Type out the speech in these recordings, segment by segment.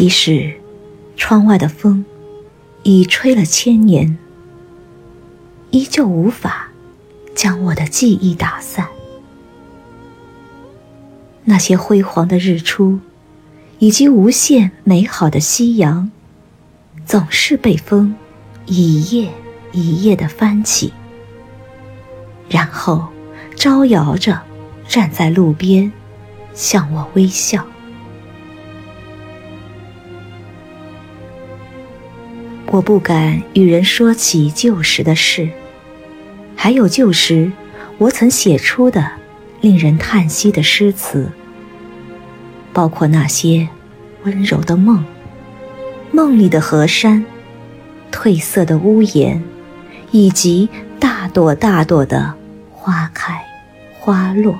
即使窗外的风已吹了千年，依旧无法将我的记忆打散。那些辉煌的日出，以及无限美好的夕阳，总是被风一页一页的翻起，然后招摇着站在路边，向我微笑。我不敢与人说起旧时的事，还有旧时我曾写出的令人叹息的诗词，包括那些温柔的梦，梦里的河山，褪色的屋檐，以及大朵大朵的花开花落。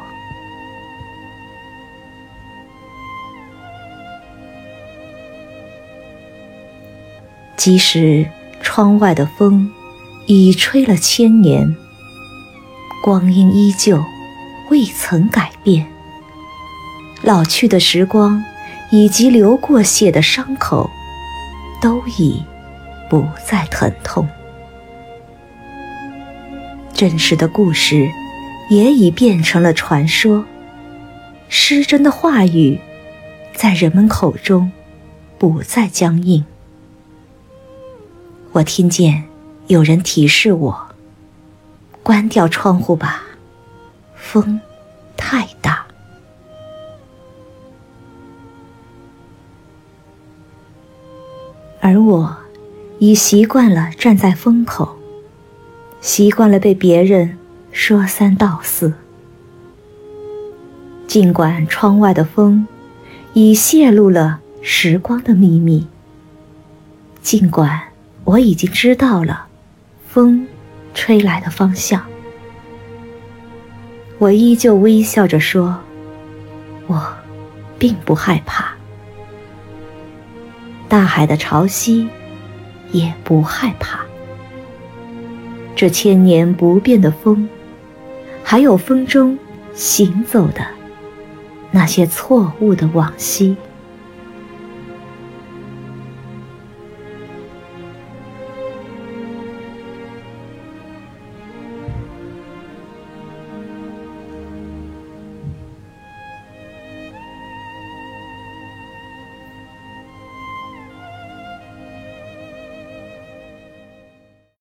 即使窗外的风已吹了千年，光阴依旧未曾改变。老去的时光以及流过血的伤口，都已不再疼痛。真实的故事也已变成了传说，失真的话语在人们口中不再僵硬。我听见有人提示我：“关掉窗户吧，风太大。”而我已习惯了站在风口，习惯了被别人说三道四。尽管窗外的风已泄露了时光的秘密，尽管。我已经知道了，风吹来的方向。我依旧微笑着说：“我并不害怕。”大海的潮汐也不害怕。这千年不变的风，还有风中行走的那些错误的往昔。